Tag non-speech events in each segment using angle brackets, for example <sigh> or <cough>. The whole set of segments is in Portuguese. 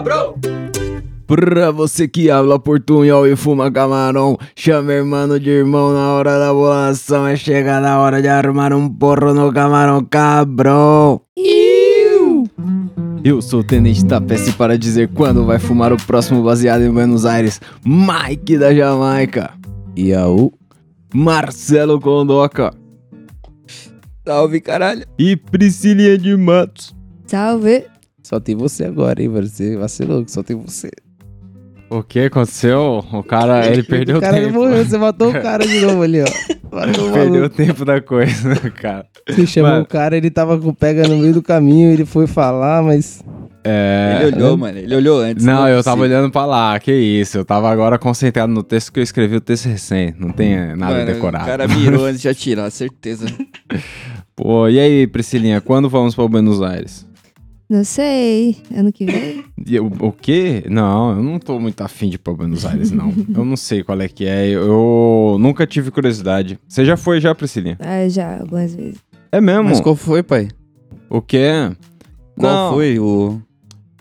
cabrão! Pra você que habla portunhol e fuma camarão, chama irmão de irmão na hora da bolação. É chegada a hora de armar um porro no camarão, cabrão. Eu sou o Tenente Tapece para dizer quando vai fumar o próximo baseado em Buenos Aires. Mike da Jamaica. E ao Marcelo Condoca. Salve, caralho. E Priscilinha de Matos. Salve. Só tem você agora, hein, velho? Você vacilou, que só tem você. O que aconteceu? O cara, <laughs> ele perdeu o cara tempo. morreu, você matou o cara de novo ali, ó. <laughs> Matou o Perdeu o tempo da coisa, <laughs> cara. Você chamou Mano. o cara, ele tava com o pega no meio do caminho, ele foi falar, mas. É. Ele olhou, mano. Ele olhou antes. Não, é eu tava olhando pra lá, que isso. Eu tava agora concentrado no texto que eu escrevi o texto recém. Não tem nada Mano, decorado. O cara mirou antes de atirar, certeza. Pô, e aí, Priscilinha, quando vamos pra Buenos Aires? Não sei. Ano que vem? Eu- O quê? Não, eu não tô muito afim de ir pra Buenos Aires, não. <laughs> eu não sei qual é que é. Eu nunca tive curiosidade. Você já foi já, Priscilinha? Ah, já, algumas vezes. É mesmo? Mas qual foi, pai? O quê? Qual Não. foi o.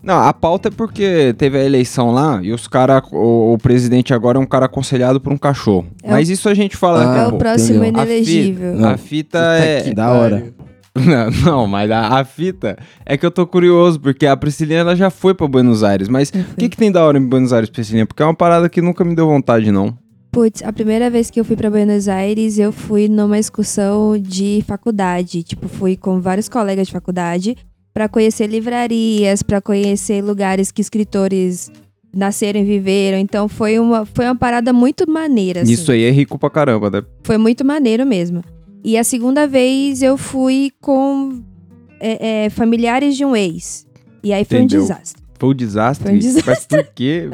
Não, a pauta é porque teve a eleição lá e os cara, o, o presidente agora é um cara aconselhado por um cachorro. É Mas isso a gente fala Ah, é o próximo entendeu. A fi- inelegível. Não. A fita Puta é. que da hora. Não, <laughs> não, mas a, a fita é que eu tô curioso, porque a Priscilinha ela já foi pra Buenos Aires. Mas o que, que tem da hora em Buenos Aires, Priscilinha? Porque é uma parada que nunca me deu vontade, não. Putz, a primeira vez que eu fui pra Buenos Aires, eu fui numa excursão de faculdade. Tipo, fui com vários colegas de faculdade pra conhecer livrarias, pra conhecer lugares que escritores nasceram e viveram. Então foi uma, foi uma parada muito maneira. assim. Isso aí é rico pra caramba, né? Foi muito maneiro mesmo. E a segunda vez eu fui com é, é, familiares de um ex. E aí foi Entendeu. um desastre. Foi um desastre. Foi um desastre. Mas por quê?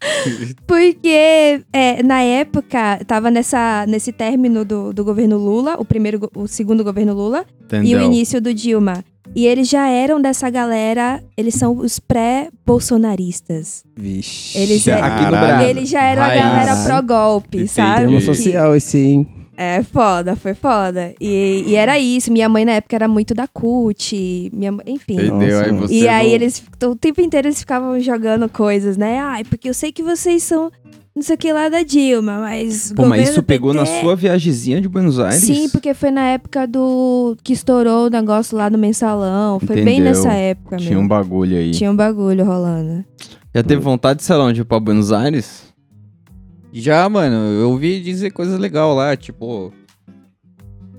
<laughs> Porque é, na época tava nessa, nesse término do, do governo Lula, o primeiro, o segundo governo Lula, e o Entendeu? início do Dilma. E eles já eram dessa galera, eles são os pré-bolsonaristas. Vixe. Eles, é, Aqui no. Brasil. eles já eram a Raiz. galera pró-golpe, sabe? Que- social esse, hein? É foda, foi foda. E, e era isso. Minha mãe na época era muito da CUT, minha, mãe- enfim. Entendeu? Aí você E aí não- eles, o tempo inteiro eles ficavam jogando coisas, né? Ai, porque eu sei que vocês são não sei o que lá da Dilma, mas. Pô, mas isso pegou na PT sua viagemzinha de Buenos Aires? Sim, porque foi na época do. que estourou o negócio lá no mensalão. Foi bem Entendeu. nessa época Tinha mesmo. um bagulho aí. Tinha um bagulho rolando. Já teve vontade, sei lá, onde ir pra Buenos Aires? Já, mano, eu ouvi dizer coisa legal lá, tipo.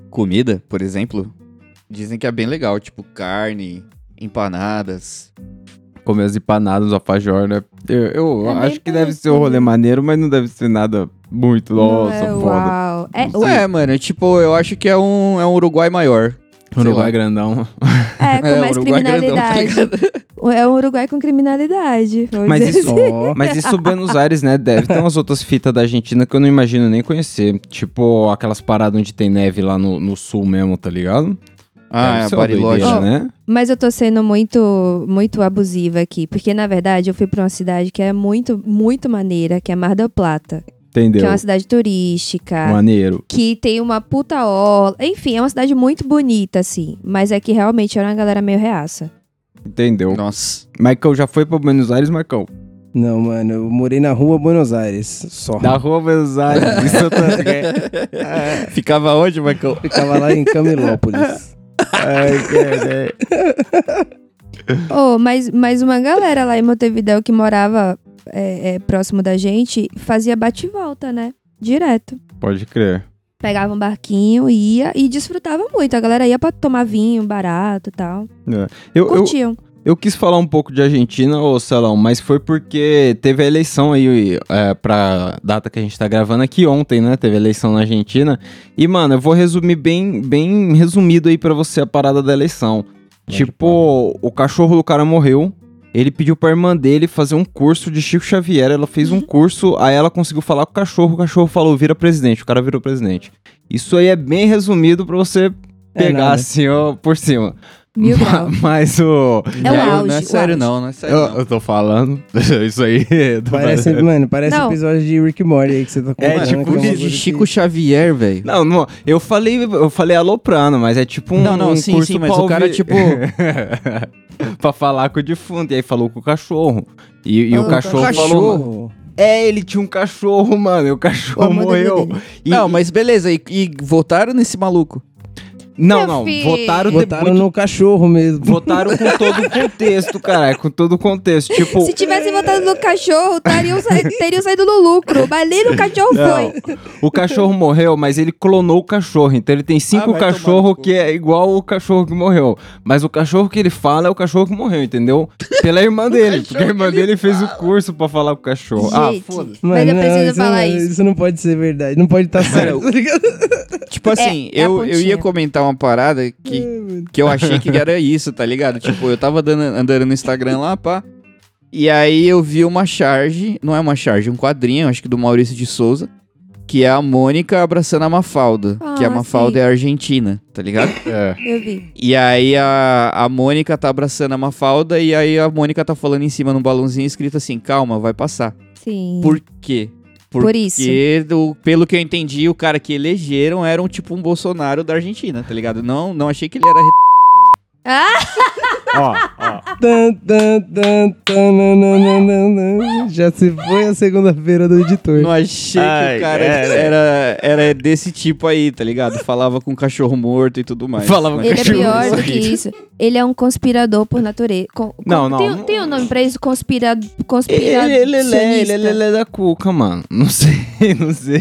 Comida, por exemplo. Dizem que é bem legal, tipo carne, empanadas. Comer as empanadas, alfajor, né? Eu, eu É acho que deve ser um rolê maneiro, mas não deve ser nada muito, nossa, é, foda. Uau. É, o- É, mano, tipo, eu acho que é um, é um Uruguai maior. Uruguai grandão. é, com <laughs> É, mais Uruguai grandão, tá criminalidade. é um Uruguai com criminalidade. Mas isso- assim. <laughs> Mas isso Buenos Aires, né? Deve ter umas outras fitas da Argentina que eu não imagino nem conhecer. Tipo aquelas paradas onde tem neve lá no, no sul mesmo, tá ligado? Ah, é uma Bariloche. Ó, né? Mas eu tô sendo muito, muito abusiva aqui. Porque, na verdade, eu fui pra uma cidade que é muito, muito maneira, que é Mar del Plata. Entendeu? Que é uma cidade turística. Maneiro. Que tem uma puta orla. Enfim, é uma cidade muito bonita, assim. Mas é que realmente era uma galera meio reaça. Entendeu? Nossa. Michael já foi pra Buenos Aires, Michael? Não, mano, eu morei na rua Buenos Aires, só. Da rua Buenos Aires. Isso eu tô... É. Ficava onde, Michael? Ficava lá em Camilópolis. Ai, cara. Oh, mas, mas uma galera lá em Montevideo que morava é, é, próximo da gente fazia bate e volta, né? Direto. Pode crer. Pegava um barquinho, ia e desfrutava muito. A galera ia pra tomar vinho barato e tal. Eu, eu, Curtiam. eu quis falar um pouco de Argentina, ô Celão, mas foi porque teve a eleição aí é, pra data que a gente tá gravando aqui ontem, né? Teve a eleição na Argentina. E, mano, eu vou resumir bem, bem resumido aí pra você a parada da eleição. tipo, o cachorro do cara morreu. Ele pediu pra irmã dele fazer um curso de Chico Xavier. Ela fez um curso, aí ela conseguiu falar com o cachorro. O cachorro falou: vira presidente. O cara virou presidente. Isso aí é bem resumido pra você É pegar nada. assim, ó, por cima. Mil. Mas o. É o Não, auge, Não é sério, auge. não, não é sério. Eu, não. eu tô falando. <laughs> Isso aí. Parece, mano, parece Não. episódio de Rick Morty aí que você tá É, contando. tipo que um isso, de Chico que- Xavier, velho. Não, não, eu falei, eu falei aloprando, mas é tipo um, Não, não, um sim, curso sim, mas o cara, ouvir- tipo- <laughs> pra falar com o defunto, e aí falou com o cachorro. E, e Ah, o cachorro, cachorro. falou, mano, é, ele tinha um cachorro, mano, e o cachorro O amor da vida morreu. dele. E- Não, mas beleza, e, e votaram nesse maluco. Não, não, filho. votaram, Botaram depois... no cachorro mesmo. Votaram com todo o contexto, caralho, com todo o contexto. Tipo, Se tivesse votado no cachorro, teriam, sa... teriam saído no lucro. Mas nem no cachorro Não, foi. o cachorro morreu, mas ele clonou o cachorro. Então ele tem cinco Ah, cachorros que é igual o cachorro que morreu. Mas o cachorro que ele fala é o cachorro que morreu, entendeu? Pela irmã dele. Porque a irmã dele fez o curso pra falar com o cachorro. ah, Gente, foda-se. mas eu não, preciso isso falar não, isso. Isso não pode ser verdade. Não pode estar certo, tá? Tipo assim, é a eu, eu ia comentar uma parada que, que eu achei que era isso, tá ligado? Tipo, eu tava dando- andando no Instagram lá, pá. E aí eu vi uma charge, não é uma charge, um quadrinho, acho que do Maurício de Souza, que é a Mônica abraçando a Mafalda. que a Ah, Mafalda sim. é argentina, tá ligado? <laughs> É. Eu vi. E aí a, a Mônica tá abraçando a Mafalda e aí a Mônica tá falando em cima num balãozinho escrito assim, calma, vai passar. Sim. Por quê? Por isso. Porque, do- pelo que eu entendi, o cara que elegeram era um tipo um Bolsonaro da Argentina, tá ligado? Não, não achei que ele era. re- Ó, <laughs> Já se foi a segunda-feira do editor. Não achei que Ai, o cara cara. era, era desse tipo aí, tá ligado? Falava com cachorro morto e tudo mais. Falava com Ele é Cachorro pior do morto. que isso. Ele é um conspirador por natureza. Com- com- Não, não, Tem, não- tem um nome pra isso? Conspira... Ele, Conspiracionista. ele, ele, é- ele, ele, ele é da cuca, mano. Não sei, <laughs> não sei.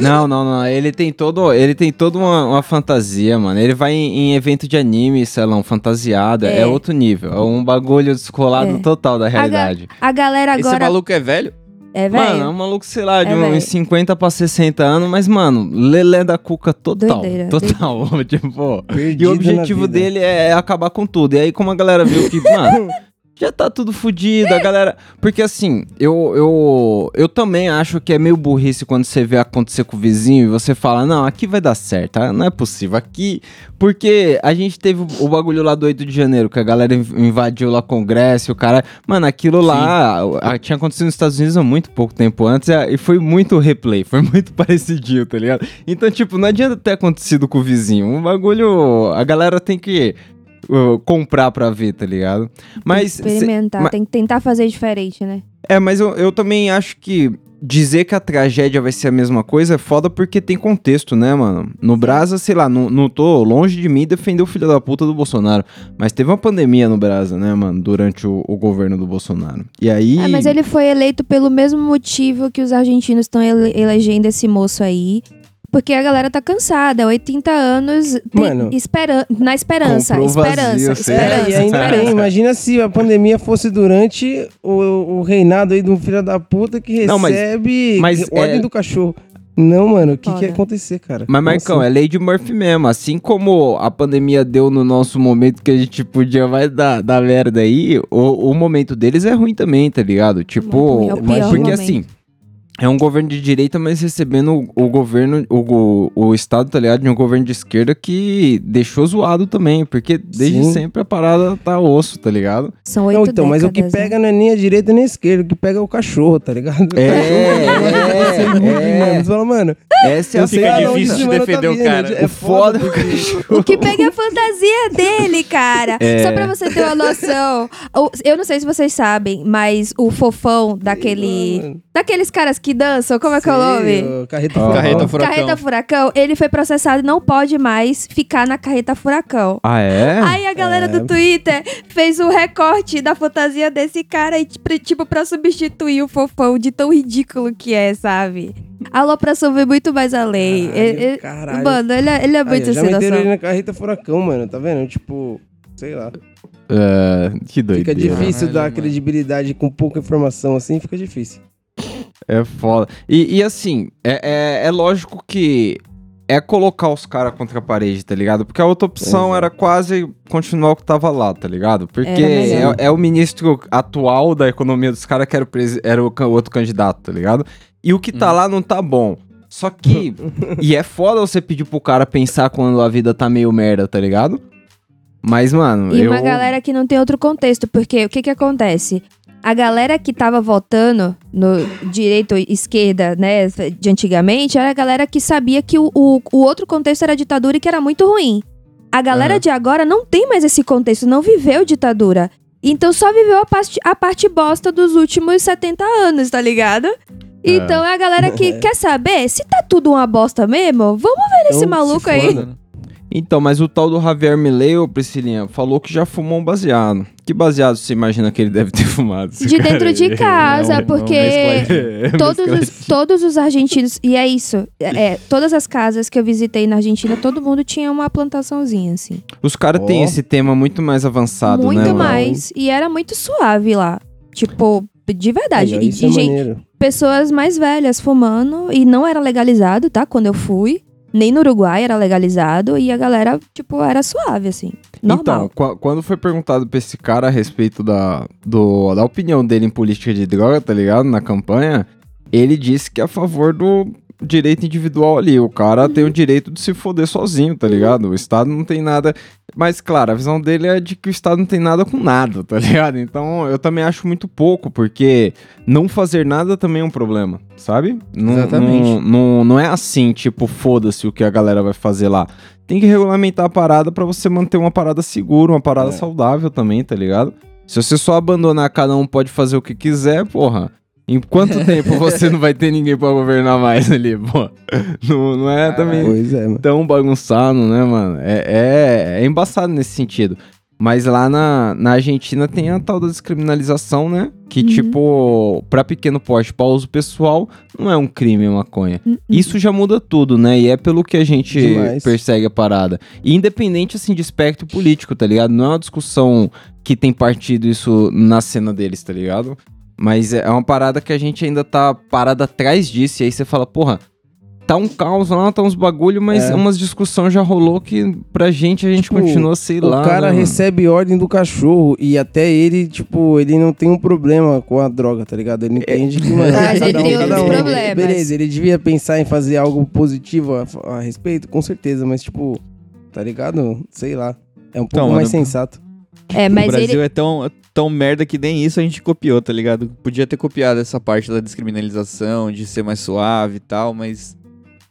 não, não, não. Ele tem todo, ele tem toda uma, uma fantasia, mano. Ele vai em, em evento de anime, sei lá, um fantasiada. É, É. outro nível. É um bagulho descolado É. total da realidade. A galera Esse agora... maluco é velho? É Mano, é velho. um maluco, sei lá, de É uns velho. 50 pra 60 anos, mas, mano, lelé da cuca total. Doideira, total. <laughs> tipo. E Perdido o na objetivo dele é acabar com tudo. E aí, como a galera viu que, <laughs> mano, já tá tudo fodido, a galera. Porque assim, eu, eu, eu também acho que é meio burrice quando você vê acontecer com o vizinho e você fala, não, aqui vai dar certo, ah, não é possível. Aqui. Porque a gente teve o, o bagulho lá do 8 de janeiro, que a galera inv- invadiu lá o Congresso, o cara. Mano, aquilo lá a- tinha acontecido nos Estados Unidos há muito pouco tempo antes é, e foi muito replay, foi muito <laughs> parecidinho, tá ligado? Então, tipo, não adianta ter acontecido com o vizinho. Um bagulho. A galera tem que. Uh, comprar pra ver, tá ligado? Mas. cê- Experimentar. Tem que tentar fazer diferente, né? é, mas eu, eu também acho que dizer que a tragédia vai ser a mesma coisa é foda porque tem contexto, né, mano? No Brasa, sei lá, não, não tô longe de mim defender o filho da puta do Bolsonaro. Mas teve uma pandemia no Brasa, né, mano? Durante o, o governo do Bolsonaro. E aí. Ah, mas ele foi eleito pelo mesmo motivo que os argentinos estão ele- elegendo esse moço aí. Porque a galera tá cansada. 80 anos Mano. esperan- na esperança. Esperança. vazio, esperança. É, e ainda esperança. tem, imagina se a pandemia fosse durante o, o reinado aí de um filho da puta que Não, mas- recebe mas ordem é- do cachorro. Não, mano, o que, que Foda. ia acontecer, cara? Mas, Marcão, Como é lei de Murphy mesmo. Assim como a pandemia deu no nosso momento que a gente podia vai dar, dar merda aí, o, o momento deles é ruim também, tá ligado? Tipo, É o pior porque momento. assim. É um governo de direita, mas recebendo o, o governo, o, o, o Estado, tá ligado? De um governo de esquerda que deixou zoado também. Porque desde Sim. sempre a parada tá osso, tá ligado? São Não, oito então, mas o que décadas, né? pega não é nem a direita nem a esquerda, o que pega é o cachorro, tá ligado? O É, cachorro é, você vive, é. mano. Você fala, mano, Essa é a fica difícil de tá defender o vindo, cara. É o foda do porque- cachorro. O que pega é a fantasia dele, cara. É. Só pra você ter uma noção. O- Eu não sei se vocês sabem, mas o fofão daquele. Daqueles caras que dançam, como é que é o nome? o Carreta. Furacão. Carreta Furacão. Carreta Furacão, ele foi processado e não pode mais ficar na carreta Furacão. Ah, é? Aí a galera do Twitter fez um recorte da fantasia desse cara e, tipo, tipo, pra substituir o fofão de tão ridículo que é, sabe? A alopração veio muito mais além. Caralho, Ele- ele- caralho. Mano, ele é, ele é muito ó, já meteram ele na Carreta Furacão, mano, tá vendo? Tipo, sei lá. É, que doideira. Fica difícil Caralho, dar mano. credibilidade com pouca informação assim, fica difícil. É foda. E, e assim, é, é, é lógico que é colocar os caras contra a parede, tá ligado? Porque a outra opção Exato. era quase continuar o que tava lá, tá ligado? Porque é, é o ministro atual da economia dos caras que era o, presi- era o outro candidato, tá ligado? E o que tá Hum. lá não tá bom. Só que. <laughs> e é foda você pedir pro cara pensar quando a vida tá meio merda, tá ligado? Mas, mano, E eu. uma galera que não tem outro contexto, porque o que que acontece? A galera que tava votando no direito e esquerda, né, de antigamente, era a galera que sabia que o, o, o outro contexto era ditadura e que era muito ruim. A galera de agora não tem mais esse contexto, não viveu ditadura. Então só viveu a parte, a parte bosta dos últimos 70 anos, tá ligado? Então é a galera que <laughs> quer saber se tá tudo uma bosta mesmo, vamos ver esse Então, maluco se aí. né? Então, mas o tal do Javier Milei, ô Priscilinha, falou que já fumou um baseado. Que baseado você imagina que ele deve ter <laughs> fumado? De cara dentro de casa, Não, não, porque <laughs> É, todos os, todos os argentinos, e é isso, é, é, todas as casas que eu visitei na Argentina, todo mundo tinha uma plantaçãozinha, assim. Os caras Ó. têm esse tema muito mais avançado, muito né? mano? mais. E era muito suave lá. Tipo, de verdade. Ó, E, isso e é gente, pessoas mais velhas fumando, e não era legalizado, tá? Quando eu fui. Nem no Uruguai era legalizado, e a galera, tipo, era suave, assim. Então, Normal. qu- quando foi perguntado pra esse cara a respeito da, do, da opinião dele em política de droga, tá ligado? Na campanha, ele disse que é a favor do direito individual ali. O cara tem o direito de se foder sozinho, tá ligado? O Estado não tem nada. Mas, claro, a visão dele é de que o Estado não tem nada com nada, tá <laughs> ligado? Então, eu também acho muito pouco, porque não fazer nada também é um problema, sabe? Não, Exatamente. Não, não, não é assim, tipo, foda-se o que a galera vai fazer lá tem que regulamentar a parada pra você manter uma parada segura, uma parada É. saudável também, tá ligado? Se você só abandonar cada um pode fazer o que quiser, porra. Em quanto <laughs> tempo você não vai ter ninguém pra governar mais ali, pô? Não, não é também Pois é, tão bagunçado, né, mano? É, é, é embaçado nesse sentido. Mas lá na, na Argentina tem a tal da descriminalização, né? Que, Uhum. tipo, pra pequeno porte, pra uso pessoal, não é um crime a maconha. Uhum. Isso já muda tudo, né? E é pelo que a gente Demais. persegue a parada. E independente, assim, de espectro político, tá ligado? Não é uma discussão que tem partido isso na cena deles, tá ligado? Mas é uma parada que a gente ainda tá parada atrás disso. E aí você fala, porra, tá um caos lá, tá uns bagulho, mas É. umas discussões já rolou que pra gente a gente Tipo, continua, sei O lá. cara né, mano? recebe ordem do cachorro e até ele, tipo, ele não tem um problema com a droga, tá ligado? Ele entende que, mano, Mas cada ele um, tem cada outros um. problemas. Beleza, ele devia pensar em fazer algo positivo a, a respeito, com certeza, mas, tipo, tá ligado? Sei lá. É um pouco Então, mais mano, sensato. É, mas o Brasil ele. é tão, tão merda que nem isso a gente copiou, tá ligado? Podia ter copiado essa parte da descriminalização, de ser mais suave e tal, mas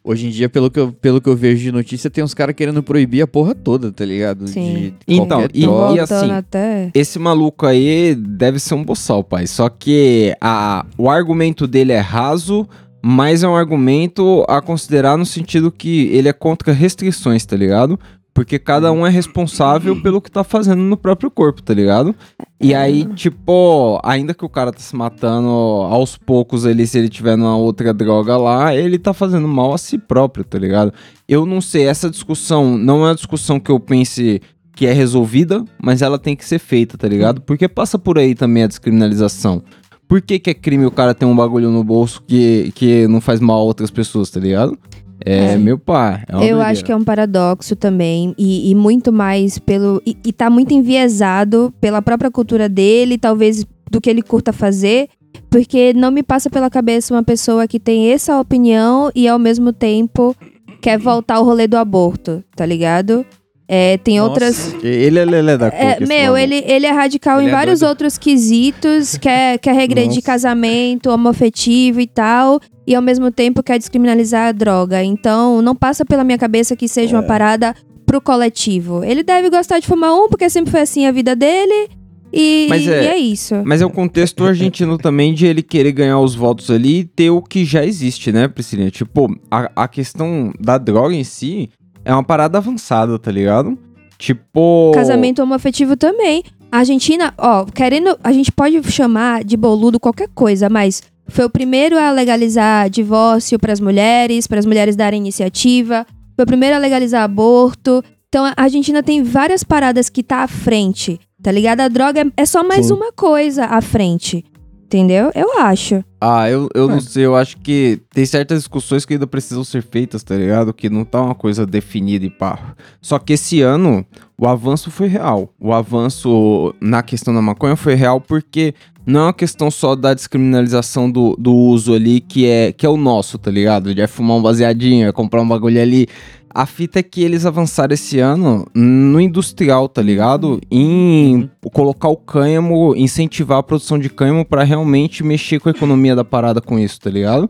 hoje em dia, pelo que eu, pelo que eu vejo de notícia, tem uns caras querendo proibir a porra toda, tá ligado? Sim. De Então, e- e assim, até. Esse maluco aí deve ser um boçal, pai. Só que a, o argumento dele é raso, mas é um argumento a considerar no sentido que ele é contra restrições, tá ligado? Porque cada um é responsável pelo que tá fazendo no próprio corpo, tá ligado? E aí, tipo, ainda que o cara tá se matando aos poucos ali, se ele tiver numa outra droga lá, ele tá fazendo mal a si próprio, tá ligado? Eu não sei, essa discussão não é uma discussão que eu pense que é resolvida, mas ela tem que ser feita, tá ligado? Porque passa por aí também a descriminalização. Por que, que é crime o cara ter um bagulho no bolso que, que não faz mal a outras pessoas, tá ligado? É, É. meu pai. É Eu doideira. acho que é um paradoxo também. E, e muito mais pelo. E, e tá muito enviesado pela própria cultura dele, talvez do que ele curta fazer. Porque não me passa pela cabeça uma pessoa que tem essa opinião e ao mesmo tempo quer voltar ao rolê do aborto, tá ligado? É, tem Nossa. outras. Ele é lelé da É, cuca, esse meu, maluco. ele, ele é radical Ele em é vários doido. outros quesitos, quer, quer regredir Nossa. casamento, homoafetivo e tal, e ao mesmo tempo quer descriminalizar a droga. Então, não passa pela minha cabeça que seja É. uma parada pro coletivo. Ele deve gostar de fumar um, porque sempre foi assim a vida dele, e, Mas e é- é isso. Mas é o contexto argentino também de ele querer ganhar os votos ali e ter o que já existe, né, Priscilinha? Tipo, a, a questão da droga em si é uma parada avançada, tá ligado? Tipo. Casamento homoafetivo também. A Argentina, ó, querendo. A gente pode chamar de boludo qualquer coisa, mas foi o primeiro a legalizar divórcio para as mulheres, para as mulheres darem iniciativa. Foi o primeiro a legalizar aborto. Então a Argentina tem várias paradas que tá à frente, tá ligado? A droga é- é só mais Sim. uma coisa à frente. Entendeu? Eu acho. Ah, eu, eu É. não sei, eu acho que tem certas discussões que ainda precisam ser feitas, tá ligado? Que não tá uma coisa definida e pá. Só que esse ano, o avanço foi real. O avanço na questão da maconha foi real porque não é uma questão só da descriminalização do, do uso ali, que é, que é o nosso, tá ligado? De é fumar um baseadinho, é comprar um bagulho ali. A fita é que eles avançaram esse ano no industrial, tá ligado? Em colocar o cânhamo, incentivar a produção de cânhamo para realmente mexer com a economia da parada com isso, tá ligado?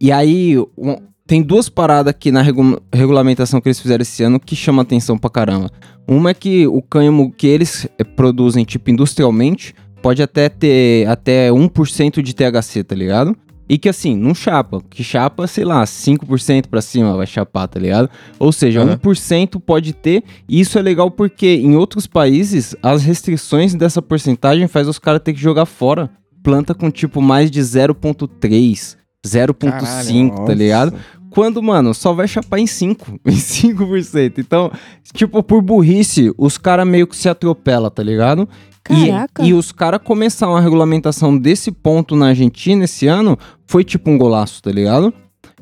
E aí, tem duas paradas aqui na regu- regulamentação que eles fizeram esse ano que chama atenção pra caramba. Uma é que o cânhamo que eles eh, produzem, tipo, industrialmente, pode até ter até 1% de THC, tá ligado? E que assim, não chapa. Que chapa, sei lá, 5% pra cima vai chapar, tá ligado? Ou seja, Aham. 1% pode ter. E isso é legal porque em outros países, as restrições dessa porcentagem faz os caras ter que jogar fora planta com tipo mais de 0.3, 0.5, tá ligado? Quando, mano, só vai chapar em 5, <laughs> em 5%. Então, tipo, por burrice, os caras meio que se atropelam, tá ligado? E- Caraca. E, os caras começaram a regulamentação desse ponto na Argentina esse ano, foi tipo um golaço, tá ligado?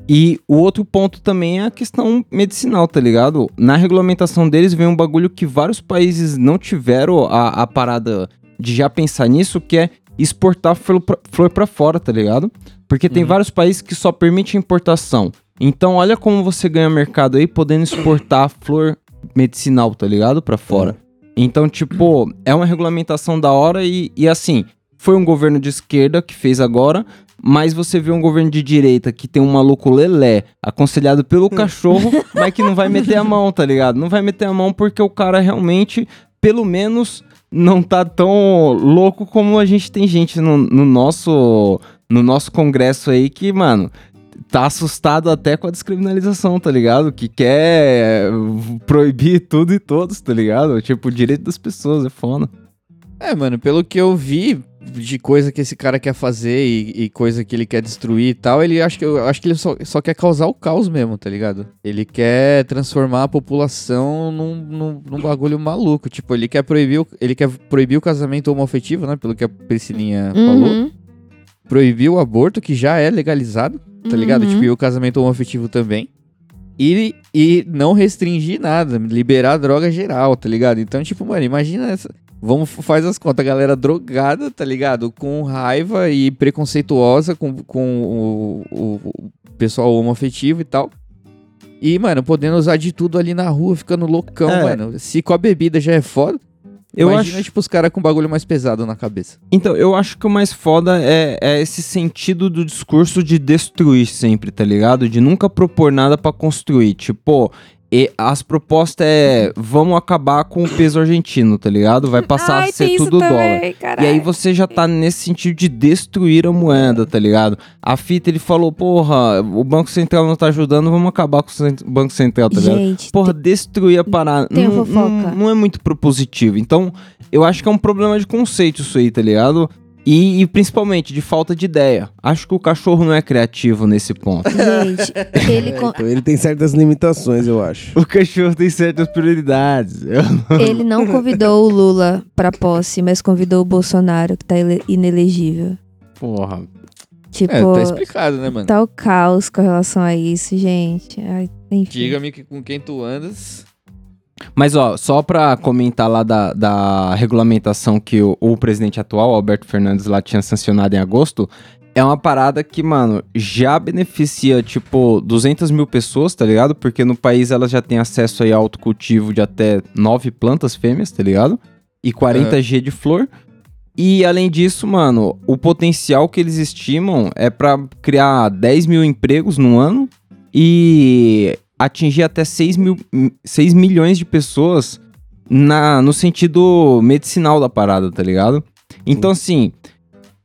E o outro ponto também é a questão medicinal, tá ligado? Na regulamentação deles vem um bagulho que vários países não tiveram a, a parada de já pensar nisso, que é exportar flor pra, flor pra fora, tá ligado? Porque tem Uhum. vários países que só permitem importação. Então, olha como você ganha mercado aí podendo exportar flor medicinal, tá ligado? Pra fora. Então, tipo, é uma regulamentação da hora e, e assim, foi um governo de esquerda que fez agora, mas você vê um governo de direita que tem um maluco lelé, aconselhado pelo cachorro, <laughs> mas que não vai meter a mão, tá ligado? Não vai meter a mão porque o cara realmente, pelo menos, não tá tão louco como a gente tem gente no, no nosso no nosso congresso aí que, mano, tá assustado até com a descriminalização, tá ligado? Que quer proibir tudo e todos, tá ligado? Tipo, o direito das pessoas, é foda. É, mano, pelo que eu vi de coisa que esse cara quer fazer e, e coisa que ele quer destruir e tal, ele acho que eu acho que ele só, só quer causar o caos mesmo, tá ligado? Ele quer transformar a população num, num, num bagulho maluco. Tipo, ele quer proibir o, ele quer proibir o casamento homoafetivo, né? Pelo que a Priscilinha falou. Uhum, Proibir o aborto, que já é legalizado, tá ligado? uhum. Tipo, e o casamento homoafetivo também. E, e não restringir nada, liberar droga geral, tá ligado? Então, tipo, mano, imagina essa. Vamos, faz as contas, a galera drogada, tá ligado? Com raiva e preconceituosa com, com o, o- o pessoal homoafetivo e tal. E, mano, podendo usar de tudo ali na rua, ficando loucão, É. mano. Se com a bebida já é foda, Eu imagina, acho. tipo, os caras com bagulho mais pesado na cabeça. Então, eu acho que o mais foda é, é esse sentido do discurso de destruir sempre, tá ligado? De nunca propor nada pra construir. Tipo, e as propostas é vamos acabar com o peso argentino, tá ligado? Vai passar Ai, a ser tudo dólar. também, caralho. E aí você já tá nesse sentido de destruir a moeda, tá ligado? A fita ele falou, porra, o Banco Central não tá ajudando, vamos acabar com o Banco Central, tá ligado? Gente, Porra, destruir a parada. tem não, fofoca. não, não é muito propositivo. Então, eu acho que é um problema de conceito isso aí, tá ligado? E, e principalmente de falta de ideia. Acho que o cachorro não é criativo nesse ponto. <laughs> gente, ele, con- Então ele tem certas limitações, eu acho. o cachorro tem certas prioridades. Eu- <laughs> ele não convidou o Lula pra posse, mas convidou o Bolsonaro, que tá inelegível. Porra. Tipo, É, tá explicado, né, mano? tá o caos com relação a isso, gente. Diga-me que com quem tu andas. Mas, ó, só pra comentar lá da, da regulamentação que o, o presidente atual, Alberto Fernandes, lá tinha sancionado em agosto, é uma parada que, mano, já beneficia, tipo, 200 mil pessoas, tá ligado? Porque no país elas já têm acesso aí a autocultivo de até 9 plantas fêmeas, tá ligado? E 40 G de flor. E além disso, mano, o potencial que eles estimam é pra criar 10 mil empregos no ano e atingir até 6, mil, 6 milhões de pessoas na, no sentido medicinal da parada, tá ligado? Então, assim,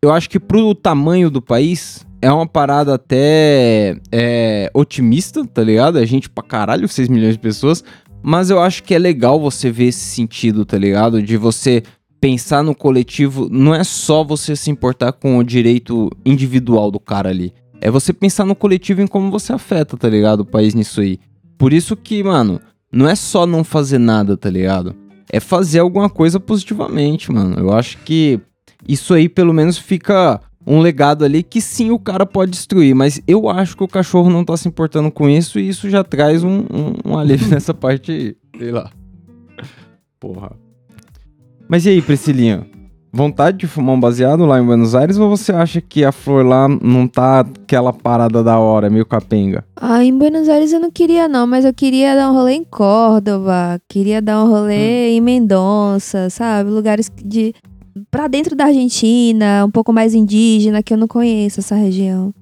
eu acho que pro tamanho do país é uma parada até é, otimista, tá ligado? É gente pra caralho, 6 milhões de pessoas. Mas eu acho que é legal você ver esse sentido, tá ligado? De você pensar no coletivo, não é só você se importar com o direito individual do cara ali. É você pensar no coletivo em como você afeta, tá ligado? O país nisso aí. Por isso que, mano, não é só não fazer nada, tá ligado? É fazer alguma coisa positivamente, mano. Eu acho que isso aí pelo menos fica um legado ali que sim o cara pode destruir, mas eu acho que o cachorro não tá se importando com isso e isso já traz um, um, um alívio <laughs> nessa parte aí. Sei lá. Porra. Mas e aí, Priscilinha? Vontade de fumar um baseado lá em Buenos Aires ou você acha que a flor lá não tá aquela parada da hora, meio capenga? Ah, em Buenos Aires eu não queria não, mas eu queria dar um rolê em Córdoba, queria dar um rolê em Mendonça, sabe? Lugares de pra dentro da Argentina, um pouco mais indígena, que eu não conheço essa região.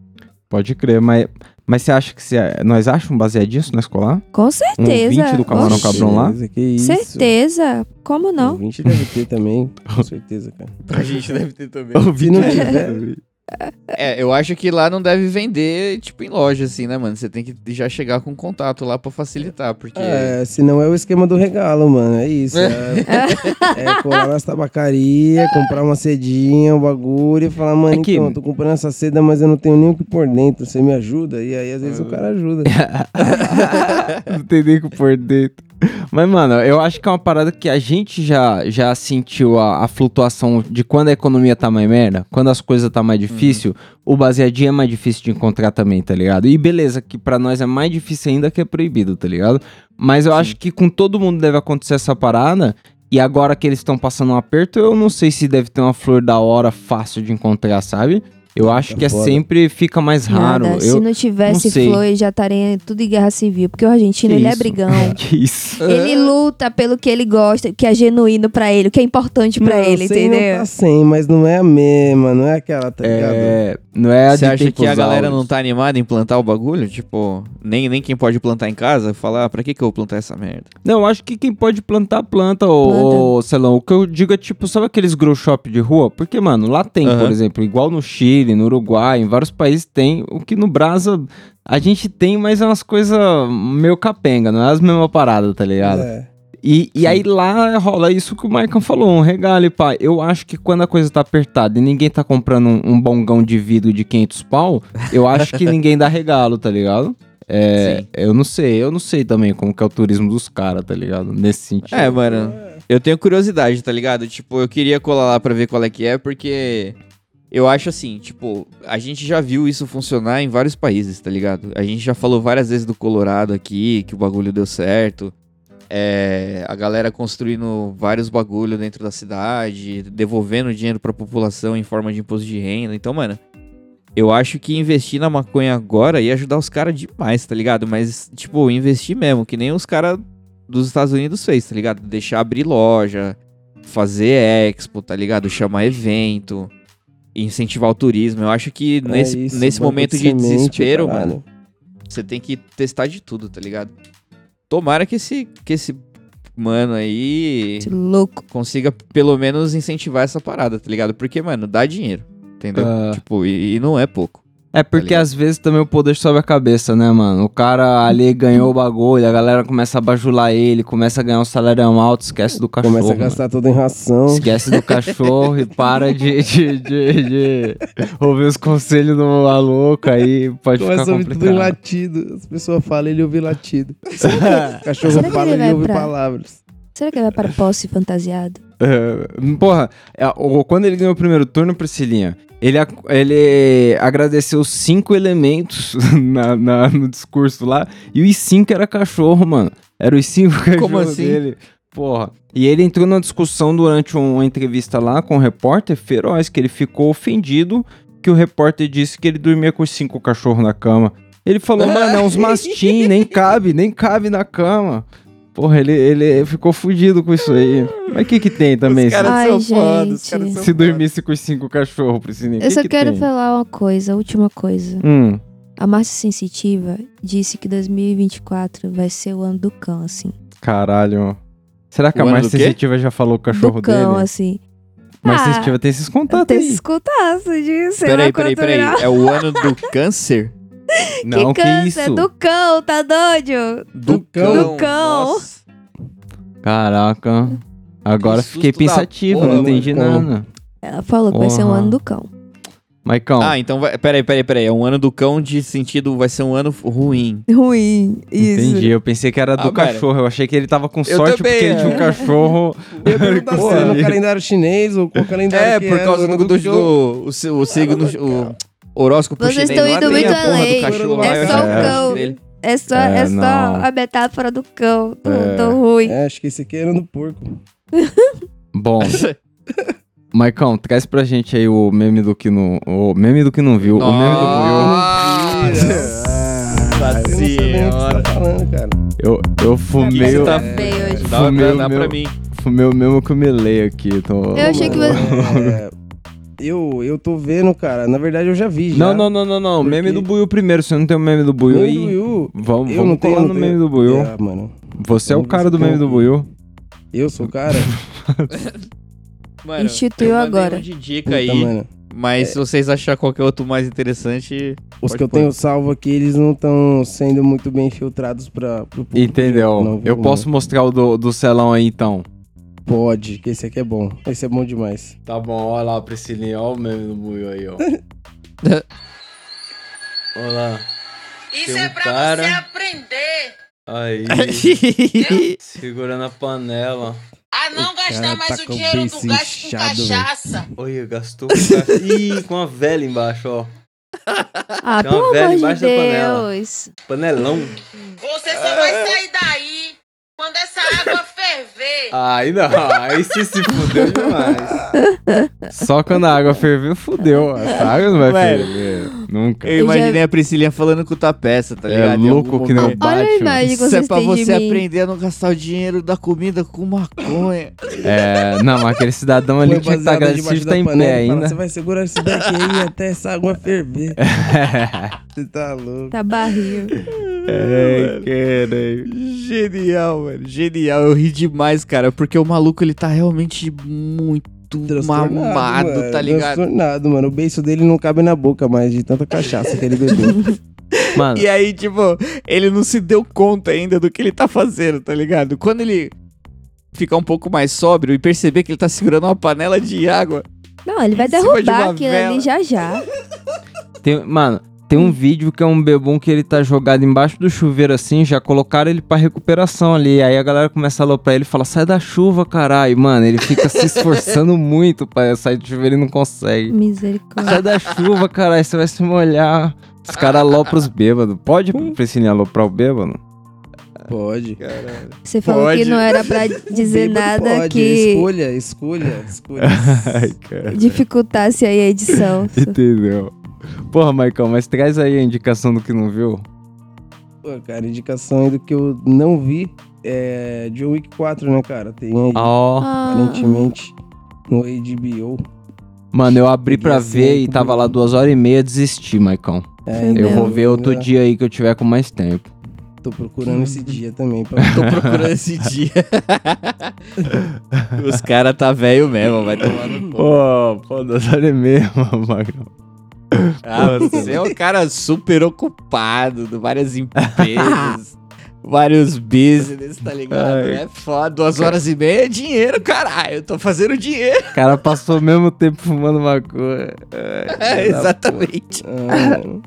Pode crer, mas, mas você acha que se, nós achamos um baseadinho na escola? Com Um certeza. 20 do Camarão Oxi, Cabrão lá? Que isso. Certeza. Como não? O 20 deve ter também, com certeza, cara. A gente deve ter também. Se não tiver, É, eu acho que lá não deve vender, tipo, em loja, assim, né, mano? Você tem que já chegar com contato lá pra facilitar, porque... é, se não é o esquema do regalo, mano. É isso. É, é colar nas tabacarias, comprar uma cedinha, um bagulho e falar, mano, É que- então, eu tô comprando essa seda, mas eu não tenho nem o que pôr dentro. Você me ajuda? E aí, às vezes, o cara ajuda. <laughs> não tem nem o que por dentro. Mas, mano, eu acho que é uma parada que a gente já, já sentiu a, a flutuação de quando a economia tá mais merda, quando as coisas tá mais difícil, o baseadinho é mais difícil de encontrar também, tá ligado? E beleza, que pra nós é mais difícil ainda que é proibido, tá ligado? Mas eu acho que com todo mundo deve acontecer essa parada. E agora que eles estão passando um aperto, eu não sei se deve ter uma flor da hora fácil de encontrar, sabe? Eu acho que é foda. sempre fica mais raro. Nada. Se eu não tivesse não sei. flor, já estaria tudo em guerra civil. Porque o argentino, Que ele é isso? brigão. <laughs> Que isso. Ele luta pelo que ele gosta, o que é genuíno pra ele, o que é importante pra Não, ele, sem Não entendeu? tá sem, mas não é a mesma, não é aquela, tá ligado? É, não é a Você de acha que a galera não tá animada em plantar o bagulho? Tipo, nem, nem quem pode plantar em casa, falar, ah, pra que que eu vou plantar essa merda? Não, eu acho que quem pode plantar, planta, ô, ô Celão. O que eu digo é tipo, sabe aqueles grow shop de rua? Porque, mano, lá tem, por Aham. exemplo, igual no Chile, no Uruguai, em vários países tem. O que no Brasa a gente tem, mas é umas coisas meio capenga, não é as mesmas paradas, tá ligado? É. E, e aí lá rola isso que o Maicon falou, um regalo, pá. Eu acho que quando a coisa tá apertada e ninguém tá comprando um, um bongão de vidro de 500 pau, eu acho que ninguém dá regalo, tá ligado? É, eu não sei, eu não sei também como que é o turismo dos caras, tá ligado? Nesse sentido. É, mano, eu tenho curiosidade, tá ligado? Tipo, eu queria colar lá pra ver qual é que é, porque eu acho assim, tipo, a gente já viu isso funcionar em vários países, tá ligado? A gente já falou várias vezes do Colorado aqui, que o bagulho deu certo. É, a galera construindo vários bagulho dentro da cidade, devolvendo dinheiro pra população em forma de imposto de renda. Então, mano, eu acho que investir na maconha agora ia ajudar os caras demais, tá ligado? Mas, tipo, investir mesmo, que nem os caras dos Estados Unidos fez, tá ligado? Deixar abrir loja, fazer expo, tá ligado? Chamar evento, incentivar o turismo. Eu acho que É nesse, isso, nesse momento de, semente, desespero, caralho. mano, você tem que testar de tudo, tá ligado? Tomara que esse, que esse mano aí Esse louco. consiga pelo menos incentivar essa parada, tá ligado? Porque, mano, dá dinheiro, entendeu? Ah. Tipo, e, e não é pouco. É porque ligado? às vezes também o poder sobe a cabeça, né, mano? O cara ali ganhou o bagulho, a galera começa a bajular ele, começa a ganhar um salário alto, esquece do cachorro. Começa a mano. gastar tudo em ração. Esquece do cachorro e para de, de, de, de ouvir os conselhos do maluco, aí pode Começa a ficar ouvir tudo em latido. As pessoas falam, ele ouve latido. O <laughs> cachorro fala, ele ele vai ouve pra- palavras. Será que ele vai para posse fantasiado? É, porra, é, o- quando ele ganhou o primeiro turno, Priscilinha, ele, ele agradeceu cinco elementos <laughs> na, na- no discurso lá, e os cinco era cachorro, mano. Era os cinco <laughs> cachorros assim? dele. Porra. E ele entrou numa discussão durante um- uma entrevista lá com o repórter feroz, que ele ficou ofendido que o repórter disse que ele dormia com os cinco cachorros na cama. Ele falou, mano, é uns <laughs> mastim, nem cabe, nem cabe na cama. Porra, ele, ele ficou fudido com isso aí. Mas o que que tem também? Os caras Ai, são foda, os gente. caras são se foda. dormisse com os cinco cachorros, Priscilinha, Eu que só que quero tem? falar uma coisa, a última coisa. Hum, A Márcia Sensitiva disse que 2024 vai ser o ano do cão, assim. caralho. Será que O a quê? sensitiva já falou o cachorro do cão, dele? assim. Mais Ah, sensitiva tem esses contatos Tem aí. esses contatos de sei Peraí, lá peraí, peraí. É o ano do câncer? <laughs> <laughs> Não, que que, câncer, isso? do cão, tá doido? Do cão. Do cão. Nossa. Caraca. Agora Que fiquei pensativo, porra, não entendi nada. Ela falou que vai ser um Porra. ano do cão. Maicão, Ah, então vai. Peraí, peraí, peraí. É um ano do cão de sentido. Vai ser um ano ruim. Ruim, isso. entendi. Eu pensei que era do Ah, cachorro. Eu achei que ele tava com sorte também, porque ele tinha um é. cachorro. Eu ia perguntar <laughs> se era no calendário chinês ou qual calendário É, que por era, causa o do, do, cão. do- o, o signo, o horóscopo Vocês estão lá indo muito além. cachorro É só o é cão. dele. É só, É, é, só não. a metáfora do cão, do, É. do ruim. É, acho que esse aqui era do porco. <laughs> Bom, <laughs> Maicão, traz pra gente aí o meme do que não. O meme do que não viu. O meme do. Nossa não que você senhora. tá falando, cara. Eu, eu fumei, Você o- tá feio hoje. Dá, Fumei dá, o dá pra mim. fumei o mesmo que eu me leio aqui. Então... Eu achei que você. <laughs> É, eu, eu tô vendo, cara. Na verdade, eu já vi. Já. Não, não, não, não, não. Por Meme do Buiu primeiro. Você não tem o meme do Buiu aí? do Will. Vamos, Eu vamos não tenho, colar no meme do Buiu. É, mano. Você é o cara do meme do Buiu. Eu sou o cara. <laughs> Mano, Instituiu agora. um de dica Puta, aí, mano. mas se vocês acharem qualquer outro mais interessante... Os que eu pôr. tenho salvo aqui, eles não estão sendo muito bem filtrados pra, pro público. Entendeu? Não, eu posso mostrar o do, do selão aí então. Pode, que esse aqui é bom. Esse é bom demais. Tá bom, olha lá, Priscilinha. Olha o meme do Buiu aí, ó. <laughs> olha lá. Isso Tem um é pra cara- você aprender Aí. <laughs> segurando a panela. a não gastar cara mais tá o o dinheiro do gasto com cachaça. Olha, gastou com ca- <laughs> Ih, com a vela embaixo, ó. Ah, Tem uma de embaixo da panela. Deus. Panelão. Você só vai sair daí quando essa água ferver. Aí não, aí você se fudeu demais. Só quando a água ferveu, fudeu. Essa água não vai Velho. ferver. Nunca. Eu Eu já- imaginei a Priscilinha falando com o Tapeça, tá É ligado? Em louco que nem o momento. Olha a que Isso é pra você aprender a não gastar o dinheiro da comida com maconha. É, não, mas aquele cidadão ali que estar baseada agradecido da em pé fala, ainda. Você vai segurar esse daqui aí até essa água ferver. <laughs> Você tá louco. Tá barril. <laughs> Ai, caralho. Genial, mano. Genial. Eu ri demais, cara, porque o maluco, ele tá realmente muito mamado, mano, tá ligado? Transtornado, mano. O beiço dele não cabe na boca mais de tanta cachaça que ele bebeu. <laughs> Mano, E aí, tipo, ele não se deu conta ainda do que ele tá fazendo, tá ligado? Quando ele ficar um pouco mais sóbrio e perceber que ele tá segurando uma panela de água, Não, ele vai de derrubar uma aquilo vela. ali já já. tem, mano, tem um vídeo que é um bebum que ele tá jogado embaixo do chuveiro assim, já colocaram ele pra recuperação ali. Aí a galera começa a aloprar ele e fala: sai da chuva, caralho. Mano, ele fica se esforçando <laughs> muito pra sair do chuveiro e não consegue. Misericórdia. Sai da chuva, caralho, você vai se molhar. Os caras alopram os bêbados. Pode, Priscilinha, aloprar o bêbado? Pode. Você falou Pode. que não era pra dizer nada pode. que Escolha, escolha, escolha. <laughs> Ai, cara. dificultasse aí a edição. Entendeu? Porra, Maicon, mas traz aí a indicação do que não viu. Pô, cara, indicação aí do que eu não vi é John Wick 4, né, cara? Tem aí, Ó. Ah, aparentemente, no HBO. Mano, eu abri pra ver e tava lá duas horas e meia, desisti, Maicon. É, Eu mesmo. vou ver outro eu dia aí que eu tiver com mais tempo. Tô procurando esse dia também. Pra... <laughs> tô procurando esse dia. <laughs> Os caras tá velho mesmo, vai tomar no cu. Pô, pô, duas horas e meia, <laughs> Maicon. Ah, você é um cara super ocupado, de várias <laughs> empresas, vários business, tá ligado? Ai. É foda, duas horas e meia é dinheiro, caralho. Eu tô fazendo dinheiro. O cara passou o mesmo tempo fumando maconha. É, exatamente. Ah.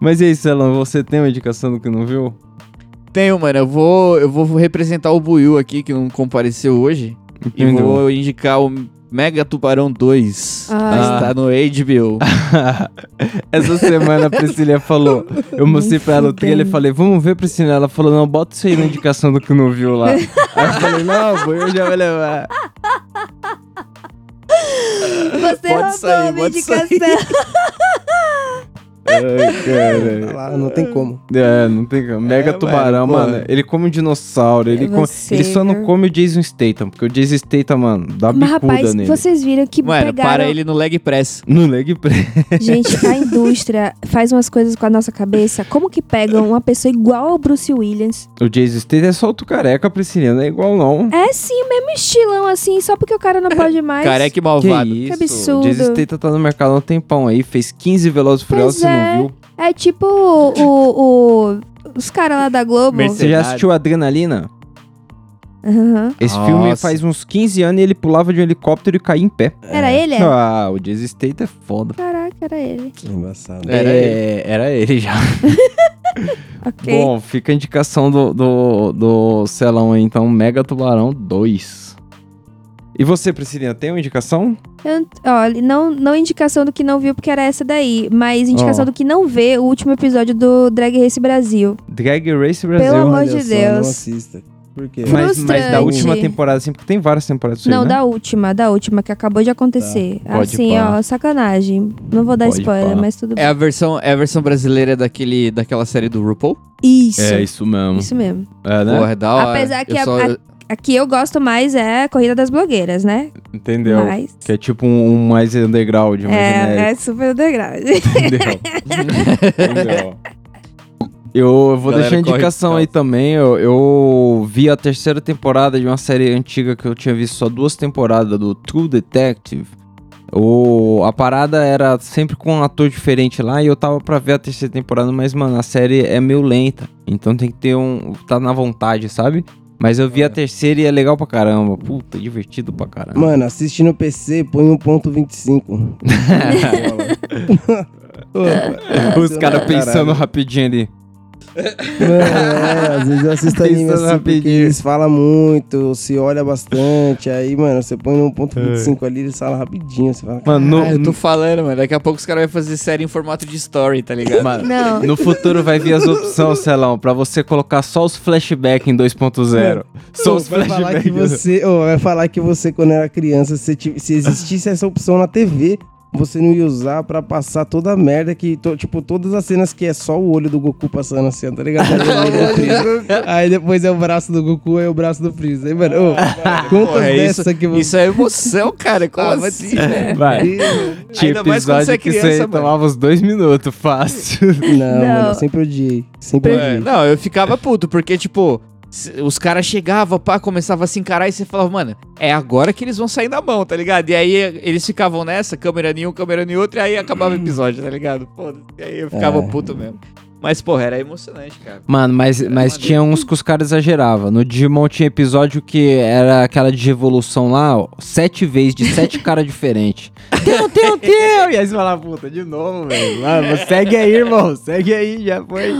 Mas e aí, Celão, você tem uma indicação do que não viu? Tenho, mano. Eu vou, eu vou representar o Buiu aqui, que não compareceu hoje. E Entendeu? vou indicar o Mega Tubarão 2. Ah. Está no HBO. <laughs> Essa semana a Priscilia falou, eu mostrei pra ela o trailer e falei, vamos ver, Priscilia. Ela falou, não, bota isso aí na indicação do que não viu lá. <laughs> aí eu falei, não, eu já vou levar. Você Pode roubou sair, a minha indicação. <laughs> Ai, Tá cara. lá, não tem como. É, não tem como. Mega É, tubarão, mano, mano. Ele come um dinossauro. Ele, come- ele só não come o Jason Statham, porque o Jason Statham, mano, dá Mas, bicuda rapaz, nele. vocês viram que Mano, pegaram... para ele no leg press. No leg press. Gente, a indústria faz umas coisas com a nossa cabeça. Como que pegam uma pessoa igual ao Bruce Williams? O Jason Statham é só o careca, Priscilia. Não é igual, não. É sim, o mesmo estilão assim, só porque o cara não pode <laughs> mais. Careca e Que malvado. isso? absurdo. O Jason Statham tá no mercado há um tempão aí. Fez 15 Velozes Furiosos, é. Não viu? É tipo o, o- os caras lá da Globo. Mercedes. Você já assistiu Adrenalina? Aham. Esse Nossa. filme faz uns 15 anos e ele pulava de um helicóptero e caía em pé. Era ele? É? Ah, o Jason Statham é foda. Caraca, era ele. Embaçado. Era É, era ele já. <laughs> Ok. Bom, fica a indicação do, do, do Celão aí, então, Mega Tubarão 2. E você, Priscilinha, tem uma indicação? Eu, olha, não, não indicação do que não viu, porque era essa daí. Mas indicação Ó. do que não vê o último episódio do Drag Race Brasil. Drag Race Brasil. Pelo amor de só, Deus. Não assista. Por quê? Mas, mas da última temporada, assim, porque tem várias temporadas disso aí, não, né? da última, da última, que acabou de acontecer. Tá. Assim, pá. ó, sacanagem. Não vou dar Pode spoiler, pá. mas tudo bem. É a versão, é a versão brasileira daquele, daquela série do RuPaul? Isso. É isso mesmo. Isso mesmo. É, né? Porra, é da hora. Apesar que Eu a- só- a- Aqui eu gosto mais é a Corrida das Blogueiras, né? Entendeu? Mas. Que é tipo um, um mais underground, mais É, genérico. é super underground. Entendeu? Entendeu? Eu vou Galera deixar indicação aí também. Eu, eu vi a terceira temporada de uma série antiga que eu tinha visto só duas temporadas, do True Detective. O, a parada era sempre com um ator diferente lá e eu tava pra ver a terceira temporada, mas, mano, a série é meio lenta. Então tem que ter um. tá na vontade, sabe? Mas eu vi a terceira e é legal pra caramba. Puta, divertido pra caramba. Mano, assiste no PC, põe 1.25. Ô, <laughs> Os caras pensando rapidinho ali. Mano, é, às vezes eu assisto anime assim porque rapidinho. eles falam muito, se olha bastante, aí, mano, você põe no 1.25 ali, eles falam rapidinho, você fala, Mano, no, eu tô falando, mano. Daqui a pouco os caras vão fazer série em formato de story, tá ligado? Mano, Não. no futuro vai vir as opções, Celão, pra você colocar só os flashbacks em 2.0. Só os vai falar que flashbacks. você, ô, vai falar que você quando era criança, se, se existisse essa opção na TV, você não ia usar pra passar toda a merda que, to- tipo, todas as cenas que é só o olho do Goku passando assim, tá ligado? <laughs> aí depois é o braço do Goku, aí é o braço do Freeza. Aí, mano, ô, quantas Porra, dessas isso, que você... isso é emoção, cara. Como Ah, assim, se velho? Vai. Tinha Ainda mais quando você episódio é que criança, você mano. tomava uns dois minutos, fácil. Não, Não. mano, eu sempre odiei. Sempre É, odiei. não, eu ficava puto, porque, tipo, os caras chegavam, pá, começava a se encarar e você falava, mano, é agora que eles vão sair da mão, tá ligado? E aí eles ficavam nessa, câmera em um, câmera em outro, e aí acabava o episódio, tá ligado? Foda-se. E aí eu ficava É. puto mesmo. Mas, porra, era emocionante, cara. Mano, mas, mas tinha uns que os caras exageravam. No Digimon tinha episódio que era aquela de evolução lá, ó, sete vezes, de sete <laughs> caras diferentes. Teu, teu, <laughs> teu! E aí você fala, puta, de novo, velho. Mano, segue aí, irmão. Segue aí, já foi.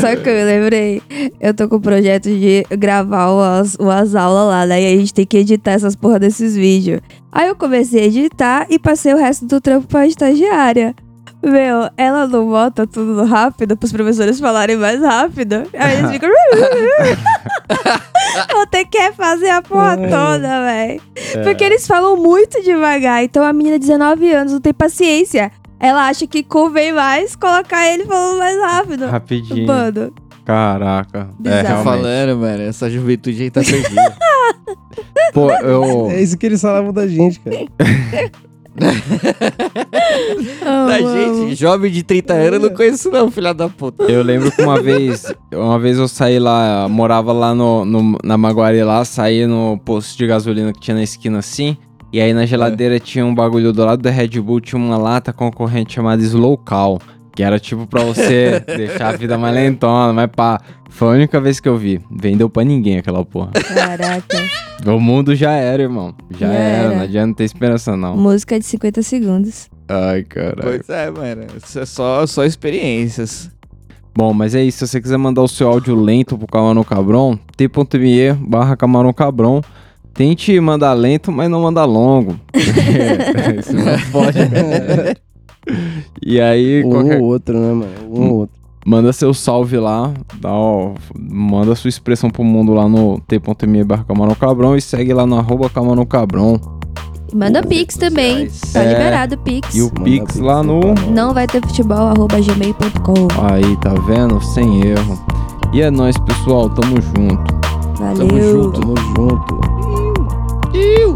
Só que eu me lembrei, eu tô com o projeto de gravar umas, umas aulas lá, né? E a gente tem que editar essas porra desses vídeos. Aí eu comecei a editar e passei o resto do trampo pra estagiária. Meu, ela não bota tudo rápido pros professores falarem mais rápido. Aí eles ficam. <laughs> Vou ter que fazer a porra toda, velho. Porque eles falam muito devagar. Então a menina de 19 anos não tem paciência. Ela acha que convém mais colocar ele falando mais rápido. Rapidinho. Mano, Caraca. É, Bizarro. Tá realmente. falando, mano, essa juventude aí tá perdida. Pô, eu... É isso que eles falavam da gente, cara. <laughs> da gente, jovem de 30 anos, eu não conheço não, filha da puta. Eu lembro que uma vez, uma vez eu saí lá, morava lá no, no- na Maguari lá, saí no posto de gasolina que tinha na esquina assim, e aí na geladeira tinha um bagulho do lado da Red Bull, tinha uma lata concorrente chamada Slow Cal, que era tipo pra você <laughs> deixar a vida mais lentona, mas pá, foi a única vez que eu vi. Vendeu pra ninguém aquela porra. caraca. O mundo já era, irmão. Já, Já era, era. não adianta ter esperança não. Música de 50 segundos. Ai, caralho. Pois é, mano, isso é só, só experiências. Bom, mas é isso. Se você quiser mandar o seu áudio lento pro Camarão Cabron, t.me barra Camarão Cabron. Tente mandar lento, mas não mandar longo. É, isso não pode. <laughs> e aí, Um qualquer- ou outro, né, mano? Um ou outro. Manda seu salve lá, dá, ó, manda sua expressão pro mundo lá no t.me barra Camarão Cabron e segue lá no arroba Camarão Cabron. Manda Pix também. sociais. Tá É. liberado o Pix. E o Pix pix lá no. Não vai ter futebol, arroba gmail.com. Aí, tá vendo? Sem erro. E é nóis, pessoal. Tamo junto. Valeu. Tamo junto. Tamo junto. Iu.